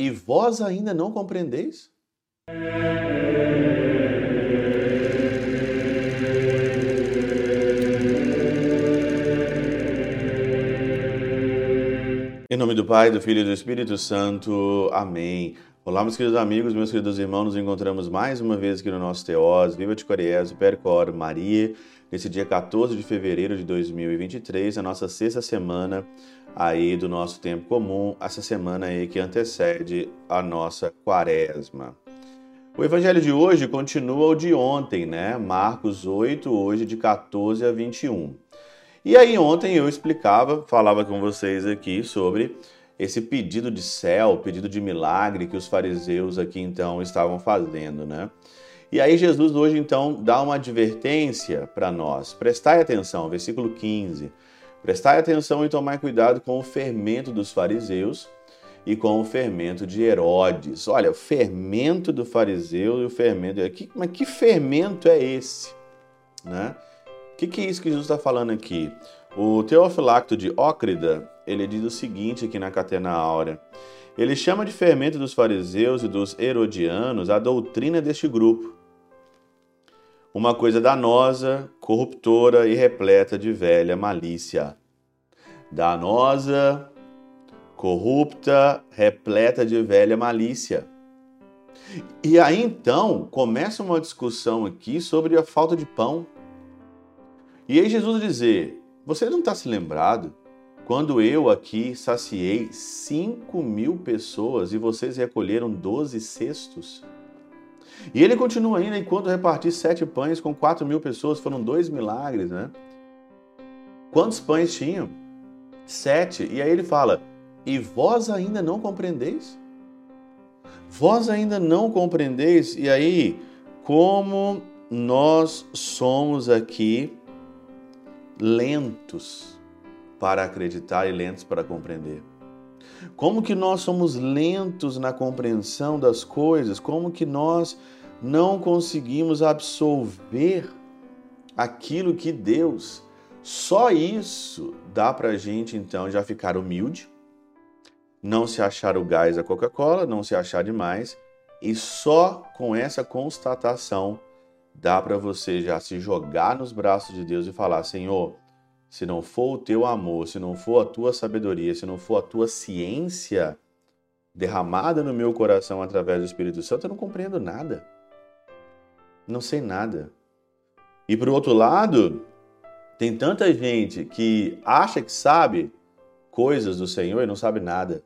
E vós ainda não compreendeis? Em nome do Pai, do Filho e do Espírito Santo. Amém. Olá, meus queridos amigos, meus queridos irmãos, nos encontramos mais uma vez aqui no nosso Teós, Viva de Coriés, Percor, Maria, nesse dia 14 de fevereiro de 2023, a nossa sexta semana aí do nosso tempo comum, essa semana aí que antecede a nossa quaresma. O evangelho de hoje continua o de ontem, né? Marcos 8, hoje de 14 a 21. E aí ontem eu explicava, falava com vocês aqui sobre esse pedido de céu, pedido de milagre que os fariseus aqui então estavam fazendo, né? E aí Jesus hoje então dá uma advertência para nós. Prestai atenção, versículo 15. Prestai atenção e tomai cuidado com o fermento dos fariseus e com o fermento de Herodes. Olha, o fermento do fariseu e o fermento. Mas que fermento é esse? Né? que, que é isso que Jesus está falando aqui? O Teofilacto de Ócrida, ele diz o seguinte aqui na Catena Áurea. Ele chama de fermento dos fariseus e dos herodianos a doutrina deste grupo. Uma coisa danosa, corruptora e repleta de velha malícia. Danosa, corrupta, repleta de velha malícia. E aí então começa uma discussão aqui sobre a falta de pão. E aí Jesus dizer: Você não está se lembrado quando eu aqui saciei 5 mil pessoas e vocês recolheram 12 cestos? E ele continua ainda, enquanto reparti sete pães com 4 mil pessoas, foram dois milagres, né? Quantos pães tinham? Sete. E aí ele fala: E vós ainda não compreendeis? Vós ainda não compreendeis? E aí, como nós somos aqui lentos para acreditar e lentos para compreender. Como que nós somos lentos na compreensão das coisas? Como que nós não conseguimos absolver aquilo que Deus. Só isso dá para gente então já ficar humilde, não se achar o gás da Coca-Cola, não se achar demais, e só com essa constatação dá para você já se jogar nos braços de Deus e falar: Senhor, se não for o teu amor, se não for a tua sabedoria, se não for a tua ciência derramada no meu coração através do Espírito Santo, eu não compreendo nada. Não sei nada. E por outro lado, tem tanta gente que acha que sabe coisas do Senhor e não sabe nada.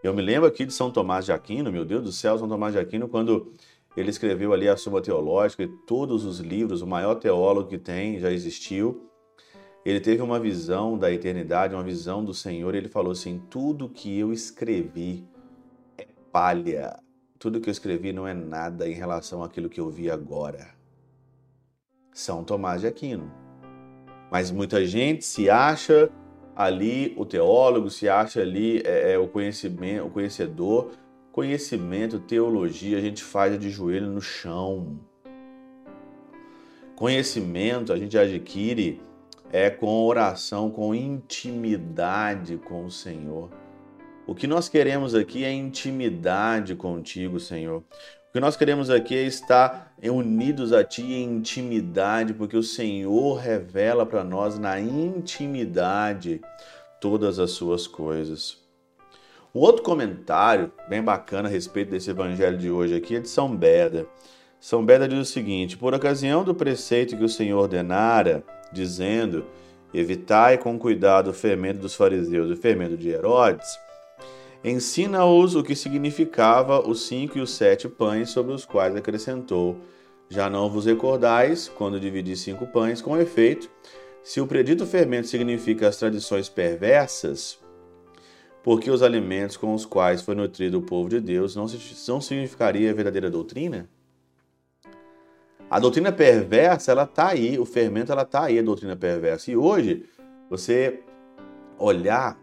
Eu me lembro aqui de São Tomás de Aquino, meu Deus do céu, São Tomás de Aquino, quando ele escreveu ali a Suma Teológica e todos os livros, o maior teólogo que tem, já existiu. Ele teve uma visão da eternidade, uma visão do Senhor, e ele falou assim: tudo que eu escrevi é palha. Tudo que eu escrevi não é nada em relação àquilo que eu vi agora. São Tomás de Aquino. Mas muita gente se acha ali o teólogo, se acha ali é, é, o conhecimento, o conhecedor, Conhecimento, teologia, a gente faz de joelho no chão. Conhecimento a gente adquire é com oração, com intimidade com o Senhor. O que nós queremos aqui é intimidade contigo, Senhor. O que nós queremos aqui é estar unidos a Ti em intimidade, porque o Senhor revela para nós na intimidade todas as suas coisas. Um outro comentário bem bacana a respeito desse evangelho de hoje aqui é de São Beda. São Beda diz o seguinte: Por ocasião do preceito que o Senhor ordenara, dizendo: Evitai com cuidado o fermento dos fariseus e o fermento de Herodes, ensina-os o que significava os cinco e os sete pães sobre os quais acrescentou: Já não vos recordais quando dividi cinco pães, com efeito, se o predito fermento significa as tradições perversas, porque os alimentos com os quais foi nutrido o povo de Deus não, não significaria verdadeira doutrina? A doutrina perversa, ela está aí, o fermento, ela está aí, a doutrina perversa. E hoje, você olhar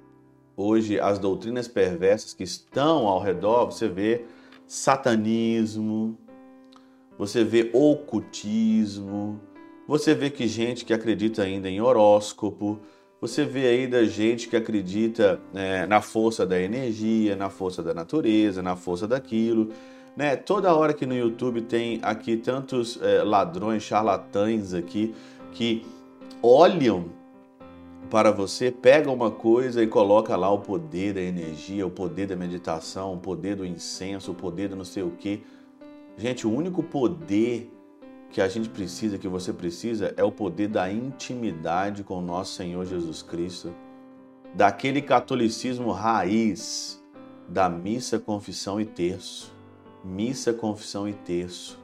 hoje as doutrinas perversas que estão ao redor, você vê satanismo, você vê ocultismo, você vê que gente que acredita ainda em horóscopo, você vê aí da gente que acredita é, na força da energia, na força da natureza, na força daquilo. Né? Toda hora que no YouTube tem aqui tantos é, ladrões, charlatães aqui que olham para você, pegam uma coisa e coloca lá o poder da energia, o poder da meditação, o poder do incenso, o poder do não sei o que. Gente, o único poder que a gente precisa, que você precisa, é o poder da intimidade com o nosso Senhor Jesus Cristo, daquele catolicismo raiz, da missa, confissão e terço. Missa, confissão e terço.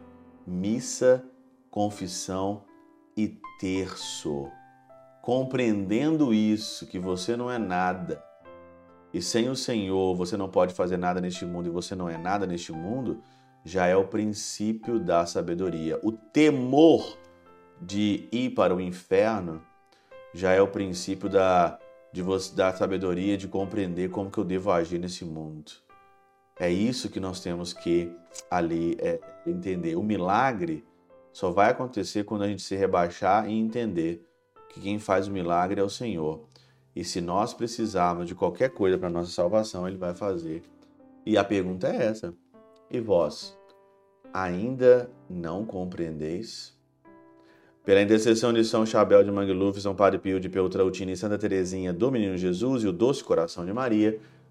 Missa, confissão e terço. Compreendendo isso, que você não é nada, e sem o Senhor você não pode fazer nada neste mundo e você não é nada neste mundo, já é o princípio da sabedoria. O temor de ir para o inferno já é o princípio da, de você, da sabedoria de compreender como que eu devo agir nesse mundo. É isso que nós temos que ali é, entender. O milagre só vai acontecer quando a gente se rebaixar e entender que quem faz o milagre é o Senhor. E se nós precisarmos de qualquer coisa para nossa salvação, Ele vai fazer. E a pergunta é essa: e vós? Ainda não compreendeis? Pela intercessão de São Chabel de Mangluf, São Padre Pio de Peltrautina e Santa Teresinha do Menino Jesus e o Doce Coração de Maria,